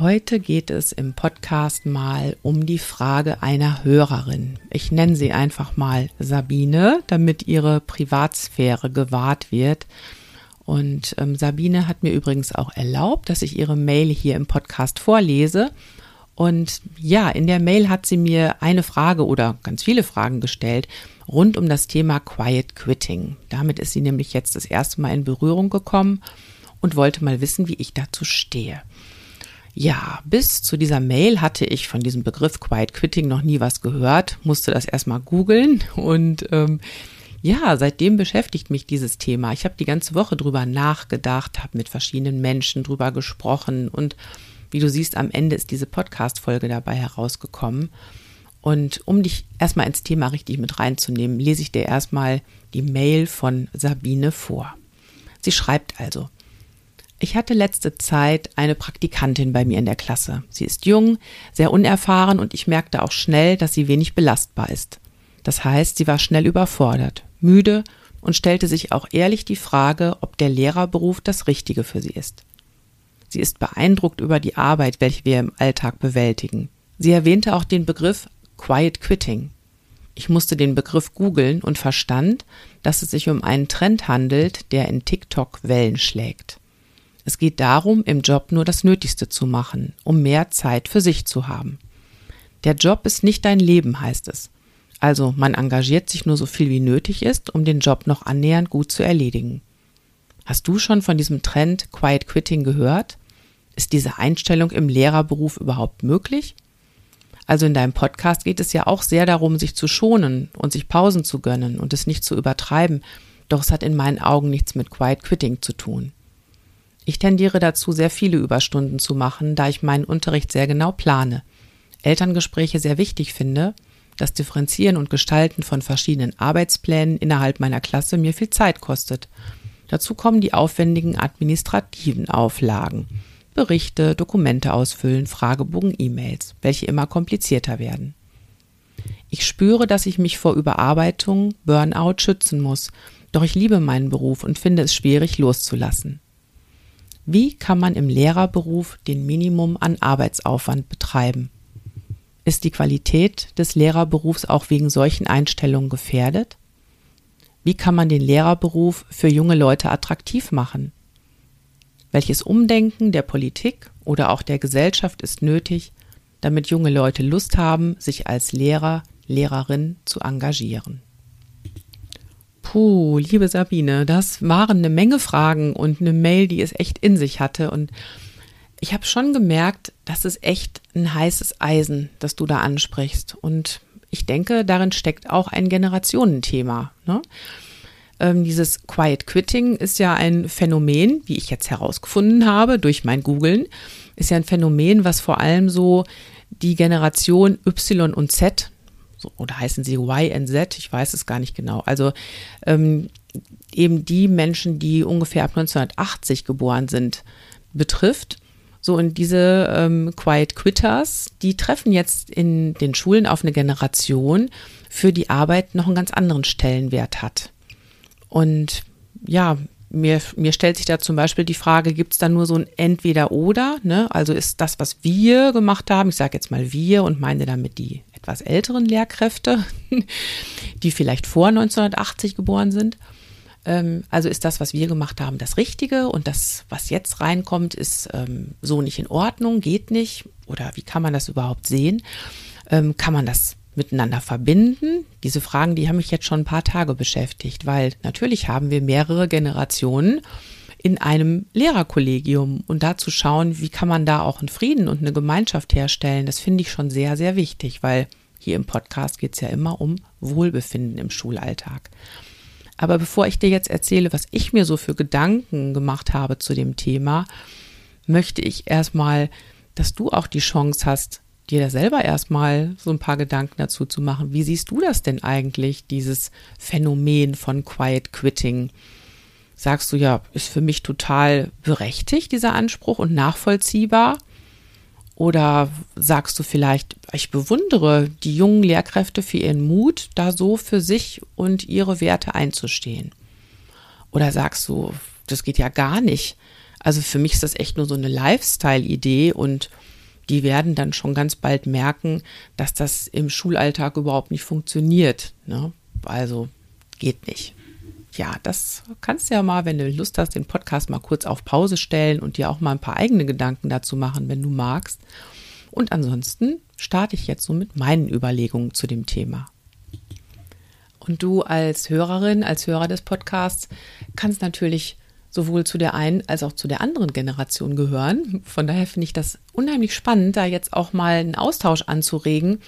Heute geht es im Podcast mal um die Frage einer Hörerin. Ich nenne sie einfach mal Sabine, damit ihre Privatsphäre gewahrt wird. Und ähm, Sabine hat mir übrigens auch erlaubt, dass ich ihre Mail hier im Podcast vorlese. Und ja, in der Mail hat sie mir eine Frage oder ganz viele Fragen gestellt rund um das Thema Quiet Quitting. Damit ist sie nämlich jetzt das erste Mal in Berührung gekommen und wollte mal wissen, wie ich dazu stehe. Ja, bis zu dieser Mail hatte ich von diesem Begriff Quiet Quitting noch nie was gehört, musste das erstmal googeln und ähm, ja, seitdem beschäftigt mich dieses Thema. Ich habe die ganze Woche drüber nachgedacht, habe mit verschiedenen Menschen drüber gesprochen und wie du siehst, am Ende ist diese Podcast-Folge dabei herausgekommen. Und um dich erstmal ins Thema richtig mit reinzunehmen, lese ich dir erstmal die Mail von Sabine vor. Sie schreibt also, ich hatte letzte Zeit eine Praktikantin bei mir in der Klasse. Sie ist jung, sehr unerfahren und ich merkte auch schnell, dass sie wenig belastbar ist. Das heißt, sie war schnell überfordert, müde und stellte sich auch ehrlich die Frage, ob der Lehrerberuf das Richtige für sie ist. Sie ist beeindruckt über die Arbeit, welche wir im Alltag bewältigen. Sie erwähnte auch den Begriff Quiet Quitting. Ich musste den Begriff googeln und verstand, dass es sich um einen Trend handelt, der in TikTok Wellen schlägt. Es geht darum, im Job nur das Nötigste zu machen, um mehr Zeit für sich zu haben. Der Job ist nicht dein Leben, heißt es. Also man engagiert sich nur so viel wie nötig ist, um den Job noch annähernd gut zu erledigen. Hast du schon von diesem Trend Quiet Quitting gehört? Ist diese Einstellung im Lehrerberuf überhaupt möglich? Also in deinem Podcast geht es ja auch sehr darum, sich zu schonen und sich Pausen zu gönnen und es nicht zu übertreiben, doch es hat in meinen Augen nichts mit Quiet Quitting zu tun. Ich tendiere dazu, sehr viele Überstunden zu machen, da ich meinen Unterricht sehr genau plane. Elterngespräche sehr wichtig finde, das Differenzieren und Gestalten von verschiedenen Arbeitsplänen innerhalb meiner Klasse mir viel Zeit kostet. Dazu kommen die aufwendigen administrativen Auflagen. Berichte, Dokumente ausfüllen, Fragebogen, E-Mails, welche immer komplizierter werden. Ich spüre, dass ich mich vor Überarbeitung, Burnout schützen muss, doch ich liebe meinen Beruf und finde es schwierig loszulassen. Wie kann man im Lehrerberuf den Minimum an Arbeitsaufwand betreiben? Ist die Qualität des Lehrerberufs auch wegen solchen Einstellungen gefährdet? Wie kann man den Lehrerberuf für junge Leute attraktiv machen? Welches Umdenken der Politik oder auch der Gesellschaft ist nötig, damit junge Leute Lust haben, sich als Lehrer, Lehrerin zu engagieren? Puh, liebe Sabine, das waren eine Menge Fragen und eine Mail, die es echt in sich hatte. Und ich habe schon gemerkt, das ist echt ein heißes Eisen, das du da ansprichst. Und ich denke, darin steckt auch ein Generationenthema. Ne? Ähm, dieses Quiet Quitting ist ja ein Phänomen, wie ich jetzt herausgefunden habe durch mein Googlen, ist ja ein Phänomen, was vor allem so die Generation Y und Z so, oder heißen sie Y and Z, ich weiß es gar nicht genau. Also ähm, eben die Menschen, die ungefähr ab 1980 geboren sind, betrifft. So, und diese ähm, Quiet Quitters, die treffen jetzt in den Schulen auf eine Generation, für die Arbeit noch einen ganz anderen Stellenwert hat. Und ja, mir, mir stellt sich da zum Beispiel die Frage, gibt es da nur so ein Entweder-Oder? Ne? Also ist das, was wir gemacht haben, ich sage jetzt mal wir und meine damit die etwas älteren Lehrkräfte, die vielleicht vor 1980 geboren sind. Ähm, also ist das, was wir gemacht haben, das Richtige und das, was jetzt reinkommt, ist ähm, so nicht in Ordnung, geht nicht oder wie kann man das überhaupt sehen? Ähm, kann man das miteinander verbinden? Diese Fragen, die haben mich jetzt schon ein paar Tage beschäftigt, weil natürlich haben wir mehrere Generationen in einem Lehrerkollegium und da zu schauen, wie kann man da auch einen Frieden und eine Gemeinschaft herstellen, das finde ich schon sehr, sehr wichtig, weil hier im Podcast geht es ja immer um Wohlbefinden im Schulalltag. Aber bevor ich dir jetzt erzähle, was ich mir so für Gedanken gemacht habe zu dem Thema, möchte ich erstmal, dass du auch die Chance hast, dir da selber erstmal so ein paar Gedanken dazu zu machen. Wie siehst du das denn eigentlich, dieses Phänomen von Quiet Quitting? Sagst du ja, ist für mich total berechtigt, dieser Anspruch und nachvollziehbar? Oder sagst du vielleicht, ich bewundere die jungen Lehrkräfte für ihren Mut, da so für sich und ihre Werte einzustehen? Oder sagst du, das geht ja gar nicht. Also für mich ist das echt nur so eine Lifestyle-Idee und die werden dann schon ganz bald merken, dass das im Schulalltag überhaupt nicht funktioniert. Ne? Also geht nicht. Ja, das kannst du ja mal, wenn du Lust hast, den Podcast mal kurz auf Pause stellen und dir auch mal ein paar eigene Gedanken dazu machen, wenn du magst. Und ansonsten starte ich jetzt so mit meinen Überlegungen zu dem Thema. Und du als Hörerin, als Hörer des Podcasts kannst natürlich sowohl zu der einen als auch zu der anderen Generation gehören. Von daher finde ich das unheimlich spannend, da jetzt auch mal einen Austausch anzuregen.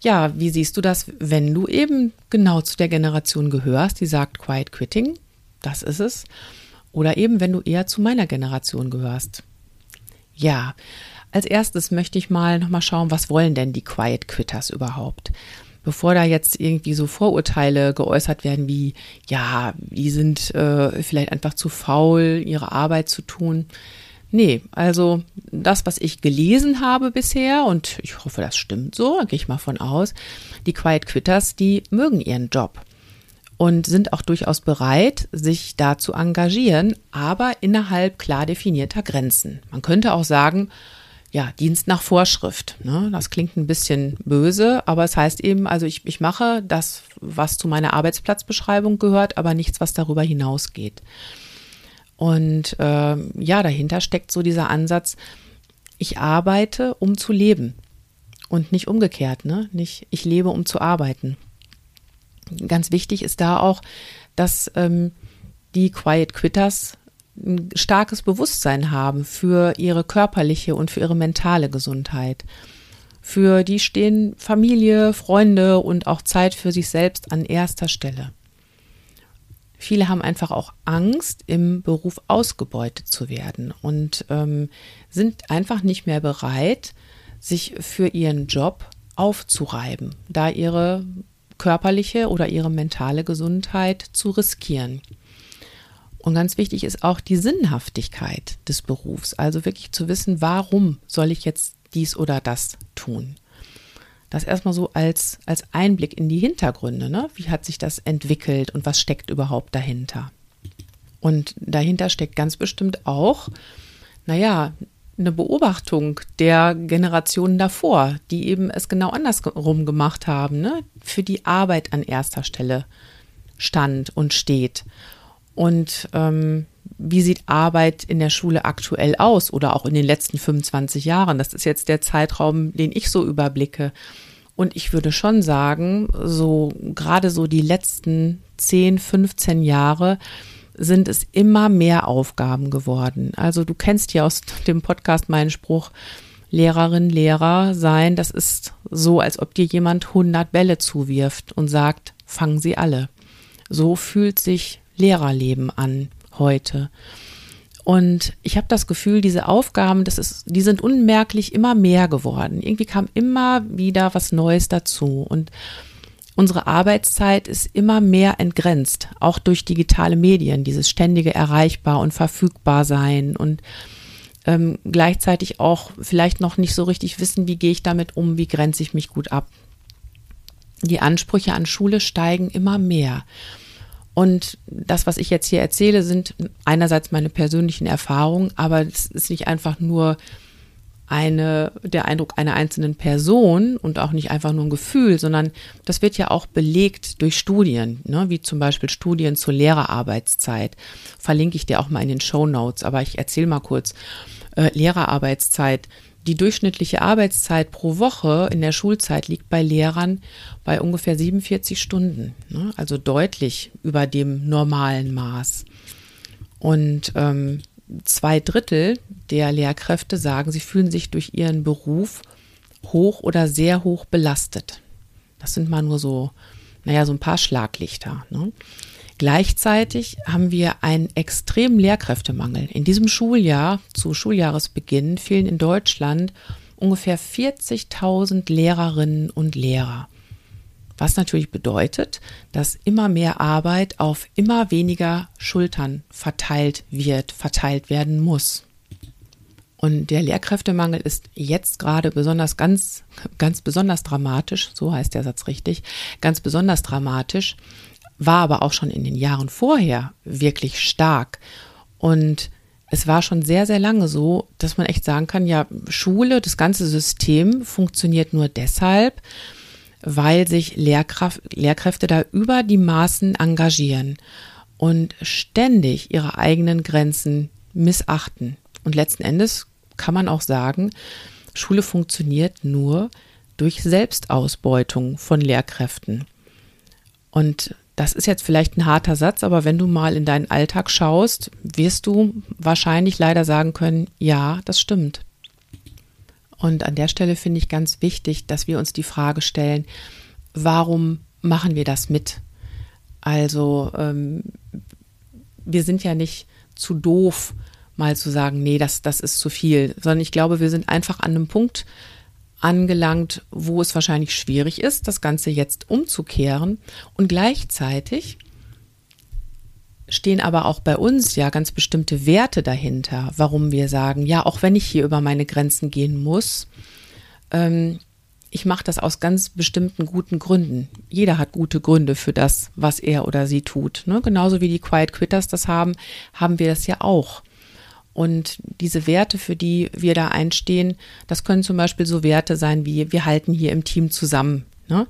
Ja, wie siehst du das, wenn du eben genau zu der Generation gehörst, die sagt Quiet Quitting, das ist es, oder eben wenn du eher zu meiner Generation gehörst? Ja, als erstes möchte ich mal nochmal schauen, was wollen denn die Quiet Quitters überhaupt? Bevor da jetzt irgendwie so Vorurteile geäußert werden wie, ja, die sind äh, vielleicht einfach zu faul, ihre Arbeit zu tun. Nee, also das, was ich gelesen habe bisher, und ich hoffe, das stimmt so, gehe ich mal von aus, die Quiet Quitters, die mögen ihren Job und sind auch durchaus bereit, sich da zu engagieren, aber innerhalb klar definierter Grenzen. Man könnte auch sagen, ja, Dienst nach Vorschrift. Ne? Das klingt ein bisschen böse, aber es heißt eben, also ich, ich mache das, was zu meiner Arbeitsplatzbeschreibung gehört, aber nichts, was darüber hinausgeht. Und äh, ja, dahinter steckt so dieser Ansatz, ich arbeite, um zu leben und nicht umgekehrt, ne? Nicht ich lebe, um zu arbeiten. Ganz wichtig ist da auch, dass ähm, die Quiet Quitters ein starkes Bewusstsein haben für ihre körperliche und für ihre mentale Gesundheit. Für die stehen Familie, Freunde und auch Zeit für sich selbst an erster Stelle. Viele haben einfach auch Angst, im Beruf ausgebeutet zu werden und ähm, sind einfach nicht mehr bereit, sich für ihren Job aufzureiben, da ihre körperliche oder ihre mentale Gesundheit zu riskieren. Und ganz wichtig ist auch die Sinnhaftigkeit des Berufs. Also wirklich zu wissen, warum soll ich jetzt dies oder das tun? Das erstmal so als, als Einblick in die Hintergründe. Ne? Wie hat sich das entwickelt und was steckt überhaupt dahinter? Und dahinter steckt ganz bestimmt auch, naja, eine Beobachtung der Generationen davor, die eben es genau andersrum gemacht haben, ne? für die Arbeit an erster Stelle stand und steht und ähm, wie sieht Arbeit in der Schule aktuell aus oder auch in den letzten 25 Jahren? Das ist jetzt der Zeitraum, den ich so überblicke. Und ich würde schon sagen, so gerade so die letzten 10, 15 Jahre sind es immer mehr Aufgaben geworden. Also du kennst ja aus dem Podcast meinen Spruch, Lehrerin, Lehrer sein, das ist so, als ob dir jemand 100 Bälle zuwirft und sagt, fangen sie alle. So fühlt sich Lehrerleben an heute. Und ich habe das Gefühl, diese Aufgaben, das ist, die sind unmerklich immer mehr geworden. Irgendwie kam immer wieder was Neues dazu. Und unsere Arbeitszeit ist immer mehr entgrenzt, auch durch digitale Medien, dieses ständige Erreichbar und verfügbar sein und ähm, gleichzeitig auch vielleicht noch nicht so richtig wissen, wie gehe ich damit um, wie grenze ich mich gut ab. Die Ansprüche an Schule steigen immer mehr. Und das, was ich jetzt hier erzähle, sind einerseits meine persönlichen Erfahrungen, aber es ist nicht einfach nur eine, der Eindruck einer einzelnen Person und auch nicht einfach nur ein Gefühl, sondern das wird ja auch belegt durch Studien, ne, wie zum Beispiel Studien zur Lehrerarbeitszeit. Verlinke ich dir auch mal in den Show Notes, aber ich erzähle mal kurz. Äh, Lehrerarbeitszeit die durchschnittliche Arbeitszeit pro Woche in der Schulzeit liegt bei Lehrern bei ungefähr 47 Stunden, ne? also deutlich über dem normalen Maß. Und ähm, zwei Drittel der Lehrkräfte sagen, sie fühlen sich durch ihren Beruf hoch oder sehr hoch belastet. Das sind mal nur so, naja, so ein paar Schlaglichter. Ne? Gleichzeitig haben wir einen extremen Lehrkräftemangel. In diesem Schuljahr, zu Schuljahresbeginn, fehlen in Deutschland ungefähr 40.000 Lehrerinnen und Lehrer. Was natürlich bedeutet, dass immer mehr Arbeit auf immer weniger Schultern verteilt wird, verteilt werden muss. Und der Lehrkräftemangel ist jetzt gerade besonders ganz, ganz besonders dramatisch, so heißt der Satz richtig, ganz besonders dramatisch, war aber auch schon in den Jahren vorher wirklich stark. Und es war schon sehr, sehr lange so, dass man echt sagen kann, ja, Schule, das ganze System funktioniert nur deshalb, weil sich Lehrkraft, Lehrkräfte da über die Maßen engagieren und ständig ihre eigenen Grenzen missachten. Und letzten Endes kann man auch sagen, Schule funktioniert nur durch Selbstausbeutung von Lehrkräften. Und das ist jetzt vielleicht ein harter Satz, aber wenn du mal in deinen Alltag schaust, wirst du wahrscheinlich leider sagen können, ja, das stimmt. Und an der Stelle finde ich ganz wichtig, dass wir uns die Frage stellen, warum machen wir das mit? Also ähm, wir sind ja nicht zu doof, mal zu sagen, nee, das, das ist zu viel, sondern ich glaube, wir sind einfach an einem Punkt angelangt, wo es wahrscheinlich schwierig ist, das Ganze jetzt umzukehren. Und gleichzeitig stehen aber auch bei uns ja ganz bestimmte Werte dahinter, warum wir sagen, ja, auch wenn ich hier über meine Grenzen gehen muss, ähm, ich mache das aus ganz bestimmten guten Gründen. Jeder hat gute Gründe für das, was er oder sie tut. Ne? Genauso wie die Quiet Quitters das haben, haben wir das ja auch. Und diese Werte, für die wir da einstehen, das können zum Beispiel so Werte sein wie wir halten hier im Team zusammen. Ne?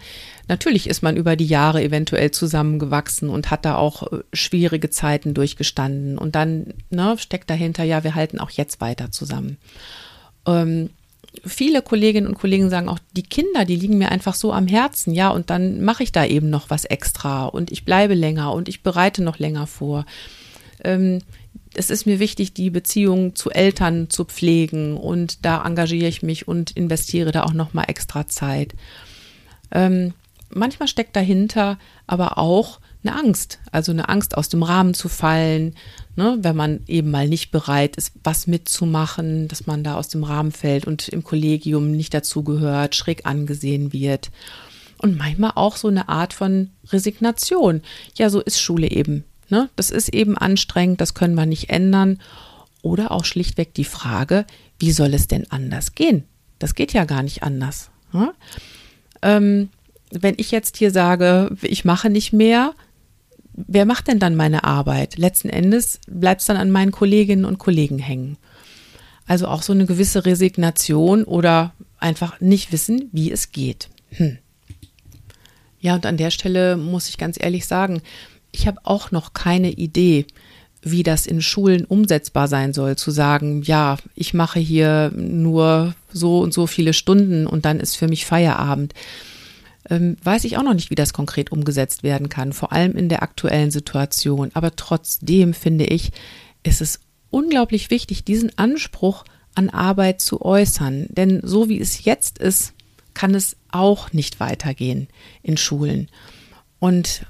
Natürlich ist man über die Jahre eventuell zusammengewachsen und hat da auch äh, schwierige Zeiten durchgestanden. Und dann ne, steckt dahinter, ja, wir halten auch jetzt weiter zusammen. Ähm, viele Kolleginnen und Kollegen sagen auch, die Kinder, die liegen mir einfach so am Herzen, ja, und dann mache ich da eben noch was extra und ich bleibe länger und ich bereite noch länger vor. Ähm, es ist mir wichtig, die Beziehung zu Eltern zu pflegen und da engagiere ich mich und investiere da auch nochmal extra Zeit. Ähm, manchmal steckt dahinter aber auch eine Angst, also eine Angst aus dem Rahmen zu fallen, ne, wenn man eben mal nicht bereit ist, was mitzumachen, dass man da aus dem Rahmen fällt und im Kollegium nicht dazugehört, schräg angesehen wird. Und manchmal auch so eine Art von Resignation. Ja, so ist Schule eben. Ne? Das ist eben anstrengend, das können wir nicht ändern. Oder auch schlichtweg die Frage, wie soll es denn anders gehen? Das geht ja gar nicht anders. Ne? Ähm, wenn ich jetzt hier sage, ich mache nicht mehr, wer macht denn dann meine Arbeit? Letzten Endes bleibt es dann an meinen Kolleginnen und Kollegen hängen. Also auch so eine gewisse Resignation oder einfach nicht wissen, wie es geht. Hm. Ja, und an der Stelle muss ich ganz ehrlich sagen, ich habe auch noch keine Idee, wie das in Schulen umsetzbar sein soll, zu sagen, ja, ich mache hier nur so und so viele Stunden und dann ist für mich Feierabend. Ähm, weiß ich auch noch nicht, wie das konkret umgesetzt werden kann, vor allem in der aktuellen Situation. Aber trotzdem finde ich, ist es unglaublich wichtig, diesen Anspruch an Arbeit zu äußern. Denn so wie es jetzt ist, kann es auch nicht weitergehen in Schulen. Und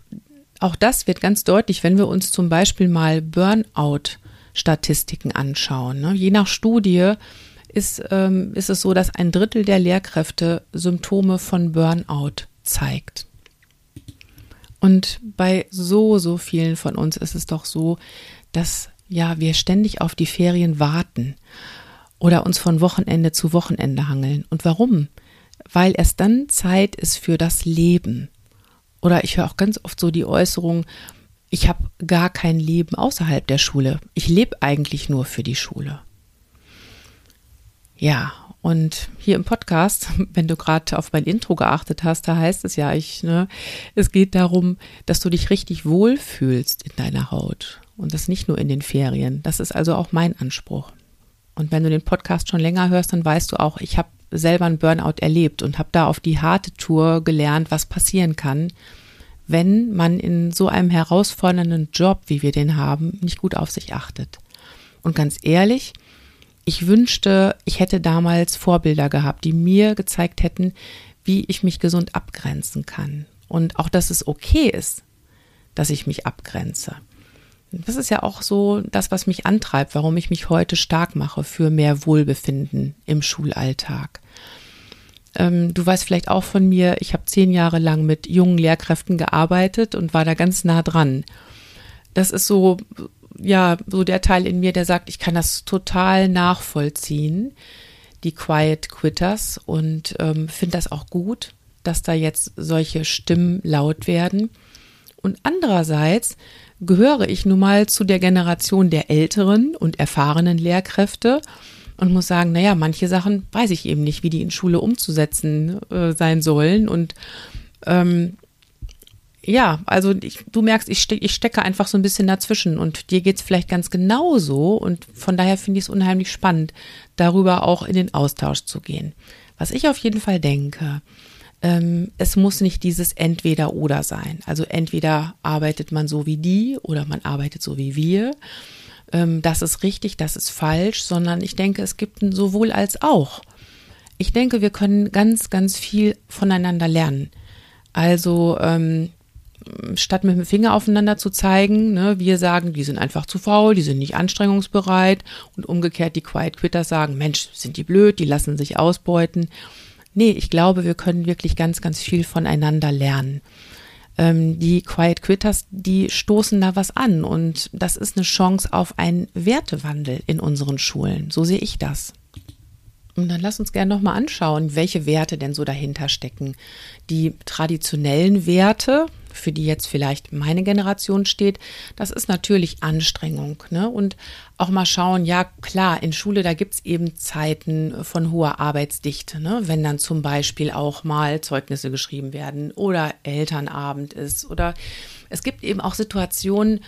auch das wird ganz deutlich, wenn wir uns zum Beispiel mal Burnout-Statistiken anschauen. Ne? Je nach Studie ist, ähm, ist es so, dass ein Drittel der Lehrkräfte Symptome von Burnout zeigt. Und bei so, so vielen von uns ist es doch so, dass ja, wir ständig auf die Ferien warten oder uns von Wochenende zu Wochenende hangeln. Und warum? Weil erst dann Zeit ist für das Leben. Oder ich höre auch ganz oft so die Äußerung, ich habe gar kein Leben außerhalb der Schule. Ich lebe eigentlich nur für die Schule. Ja, und hier im Podcast, wenn du gerade auf mein Intro geachtet hast, da heißt es ja, ich, ne, es geht darum, dass du dich richtig wohlfühlst in deiner Haut. Und das nicht nur in den Ferien. Das ist also auch mein Anspruch. Und wenn du den Podcast schon länger hörst, dann weißt du auch, ich habe selber einen Burnout erlebt und habe da auf die harte Tour gelernt, was passieren kann, wenn man in so einem herausfordernden Job, wie wir den haben, nicht gut auf sich achtet. Und ganz ehrlich, ich wünschte, ich hätte damals Vorbilder gehabt, die mir gezeigt hätten, wie ich mich gesund abgrenzen kann. Und auch, dass es okay ist, dass ich mich abgrenze. Das ist ja auch so das, was mich antreibt, warum ich mich heute stark mache für mehr Wohlbefinden im Schulalltag. Ähm, du weißt vielleicht auch von mir, ich habe zehn Jahre lang mit jungen Lehrkräften gearbeitet und war da ganz nah dran. Das ist so, ja, so der Teil in mir, der sagt, ich kann das total nachvollziehen, die Quiet Quitters, und ähm, finde das auch gut, dass da jetzt solche Stimmen laut werden. Und andererseits gehöre ich nun mal zu der Generation der älteren und erfahrenen Lehrkräfte und muss sagen, naja, manche Sachen weiß ich eben nicht, wie die in Schule umzusetzen äh, sein sollen. Und ähm, ja, also ich, du merkst, ich, ste ich stecke einfach so ein bisschen dazwischen und dir geht's vielleicht ganz genauso und von daher finde ich es unheimlich spannend, darüber auch in den Austausch zu gehen. Was ich auf jeden Fall denke, ähm, es muss nicht dieses Entweder-Oder sein. Also entweder arbeitet man so wie die oder man arbeitet so wie wir. Ähm, das ist richtig, das ist falsch, sondern ich denke, es gibt ein sowohl als auch. Ich denke, wir können ganz, ganz viel voneinander lernen. Also ähm, statt mit dem Finger aufeinander zu zeigen, ne, wir sagen, die sind einfach zu faul, die sind nicht anstrengungsbereit und umgekehrt die Quiet Quitters sagen, Mensch, sind die blöd, die lassen sich ausbeuten. Nee, ich glaube, wir können wirklich ganz, ganz viel voneinander lernen. Ähm, die Quiet Quitters, die stoßen da was an und das ist eine Chance auf einen Wertewandel in unseren Schulen. So sehe ich das. Und dann lass uns gerne nochmal anschauen, welche Werte denn so dahinter stecken. Die traditionellen Werte, für die jetzt vielleicht meine Generation steht, das ist natürlich Anstrengung. Ne? Und auch mal schauen, ja klar, in Schule, da gibt's eben Zeiten von hoher Arbeitsdichte, ne? wenn dann zum Beispiel auch mal Zeugnisse geschrieben werden oder Elternabend ist oder es gibt eben auch Situationen,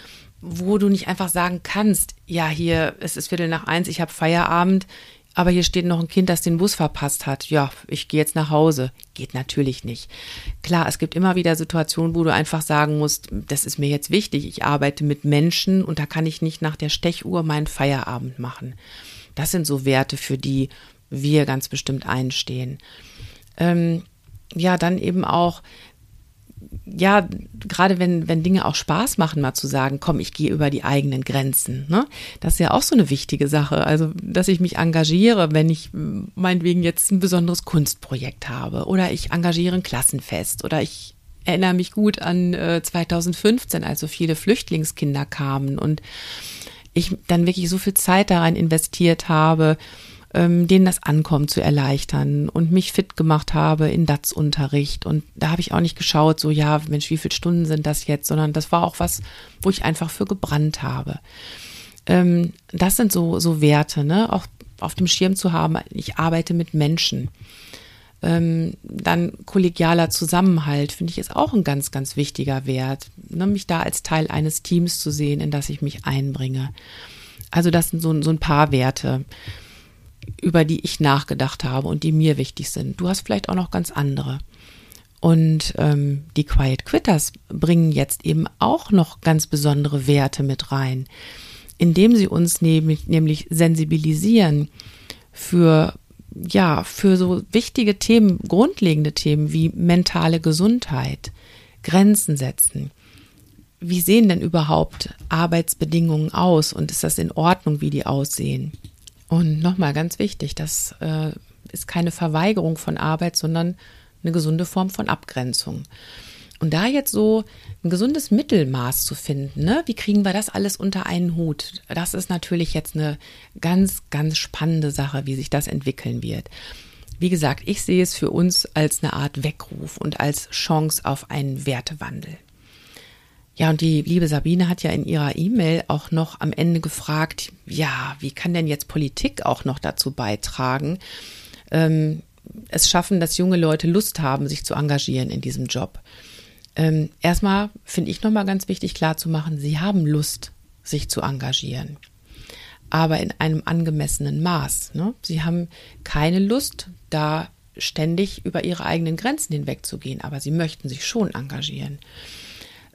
wo du nicht einfach sagen kannst, ja, hier, es ist Viertel nach eins, ich habe Feierabend, aber hier steht noch ein Kind, das den Bus verpasst hat. Ja, ich gehe jetzt nach Hause. Geht natürlich nicht. Klar, es gibt immer wieder Situationen, wo du einfach sagen musst, das ist mir jetzt wichtig. Ich arbeite mit Menschen und da kann ich nicht nach der Stechuhr meinen Feierabend machen. Das sind so Werte, für die wir ganz bestimmt einstehen. Ähm, ja, dann eben auch ja, gerade wenn, wenn Dinge auch Spaß machen, mal zu sagen, komm, ich gehe über die eigenen Grenzen. Ne? Das ist ja auch so eine wichtige Sache. Also, dass ich mich engagiere, wenn ich meinetwegen jetzt ein besonderes Kunstprojekt habe oder ich engagiere ein Klassenfest oder ich erinnere mich gut an äh, 2015, als so viele Flüchtlingskinder kamen und ich dann wirklich so viel Zeit daran investiert habe, ähm, denen das Ankommen zu erleichtern und mich fit gemacht habe in DATS-Unterricht. Und da habe ich auch nicht geschaut, so ja, Mensch, wie viele Stunden sind das jetzt, sondern das war auch was, wo ich einfach für gebrannt habe. Ähm, das sind so, so Werte, ne? Auch auf dem Schirm zu haben, ich arbeite mit Menschen. Ähm, dann kollegialer Zusammenhalt, finde ich, ist auch ein ganz, ganz wichtiger Wert. Ne? Mich da als Teil eines Teams zu sehen, in das ich mich einbringe. Also das sind so, so ein paar Werte über die ich nachgedacht habe und die mir wichtig sind. Du hast vielleicht auch noch ganz andere. Und ähm, die Quiet Quitters bringen jetzt eben auch noch ganz besondere Werte mit rein, indem sie uns nämlich, nämlich sensibilisieren für ja, für so wichtige Themen, grundlegende Themen wie mentale Gesundheit, Grenzen setzen. Wie sehen denn überhaupt Arbeitsbedingungen aus und ist das in Ordnung, wie die aussehen? Und nochmal ganz wichtig, das äh, ist keine Verweigerung von Arbeit, sondern eine gesunde Form von Abgrenzung. Und da jetzt so ein gesundes Mittelmaß zu finden, ne? wie kriegen wir das alles unter einen Hut? Das ist natürlich jetzt eine ganz, ganz spannende Sache, wie sich das entwickeln wird. Wie gesagt, ich sehe es für uns als eine Art Weckruf und als Chance auf einen Wertewandel. Ja, und die liebe Sabine hat ja in ihrer E-Mail auch noch am Ende gefragt, ja, wie kann denn jetzt Politik auch noch dazu beitragen, ähm, es schaffen, dass junge Leute Lust haben, sich zu engagieren in diesem Job. Ähm, erstmal finde ich nochmal ganz wichtig klarzumachen, sie haben Lust, sich zu engagieren, aber in einem angemessenen Maß. Ne? Sie haben keine Lust, da ständig über ihre eigenen Grenzen hinwegzugehen, aber sie möchten sich schon engagieren.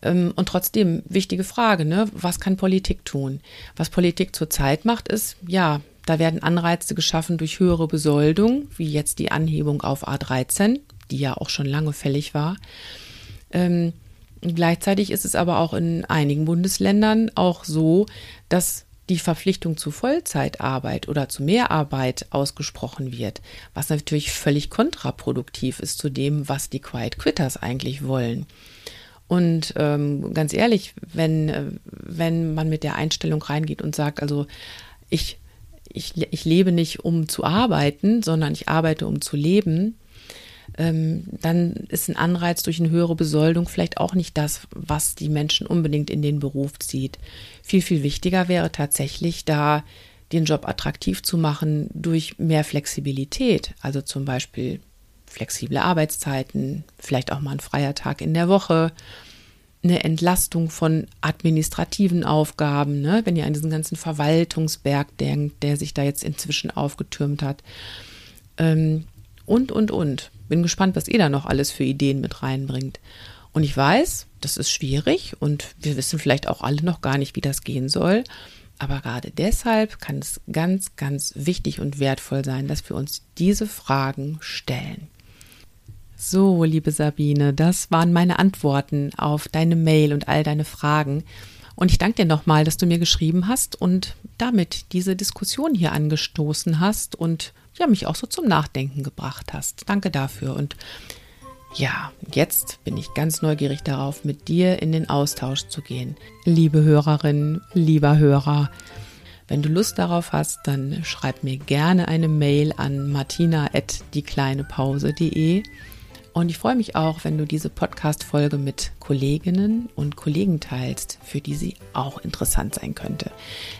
Ähm, und trotzdem, wichtige Frage, ne? was kann Politik tun? Was Politik zurzeit macht, ist, ja, da werden Anreize geschaffen durch höhere Besoldung, wie jetzt die Anhebung auf A13, die ja auch schon lange fällig war. Ähm, gleichzeitig ist es aber auch in einigen Bundesländern auch so, dass die Verpflichtung zu Vollzeitarbeit oder zu Mehrarbeit ausgesprochen wird, was natürlich völlig kontraproduktiv ist zu dem, was die Quiet Quitters eigentlich wollen. Und ähm, ganz ehrlich, wenn, äh, wenn man mit der Einstellung reingeht und sagt, also ich, ich, ich lebe nicht, um zu arbeiten, sondern ich arbeite, um zu leben, ähm, dann ist ein Anreiz durch eine höhere Besoldung vielleicht auch nicht das, was die Menschen unbedingt in den Beruf zieht. Viel, viel wichtiger wäre tatsächlich da, den Job attraktiv zu machen durch mehr Flexibilität, also zum Beispiel flexible Arbeitszeiten, vielleicht auch mal ein freier Tag in der Woche, eine Entlastung von administrativen Aufgaben, ne? wenn ihr an diesen ganzen Verwaltungsberg denkt, der sich da jetzt inzwischen aufgetürmt hat. Ähm, und, und, und. Bin gespannt, was ihr da noch alles für Ideen mit reinbringt. Und ich weiß, das ist schwierig und wir wissen vielleicht auch alle noch gar nicht, wie das gehen soll. Aber gerade deshalb kann es ganz, ganz wichtig und wertvoll sein, dass wir uns diese Fragen stellen. So, liebe Sabine, das waren meine Antworten auf deine Mail und all deine Fragen. Und ich danke dir nochmal, dass du mir geschrieben hast und damit diese Diskussion hier angestoßen hast und ja, mich auch so zum Nachdenken gebracht hast. Danke dafür. Und ja, jetzt bin ich ganz neugierig darauf, mit dir in den Austausch zu gehen. Liebe Hörerin, lieber Hörer, wenn du Lust darauf hast, dann schreib mir gerne eine Mail an martina.diekleinepause.de und ich freue mich auch, wenn du diese Podcast-Folge mit Kolleginnen und Kollegen teilst, für die sie auch interessant sein könnte.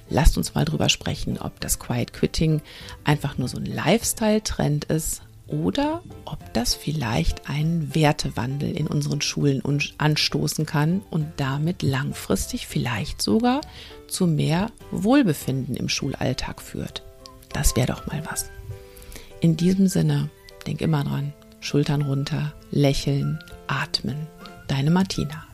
Lasst uns mal drüber sprechen, ob das Quiet Quitting einfach nur so ein Lifestyle-Trend ist oder ob das vielleicht einen Wertewandel in unseren Schulen anstoßen kann und damit langfristig vielleicht sogar zu mehr Wohlbefinden im Schulalltag führt. Das wäre doch mal was. In diesem Sinne, denk immer dran, Schultern runter, lächeln, atmen. Deine Martina.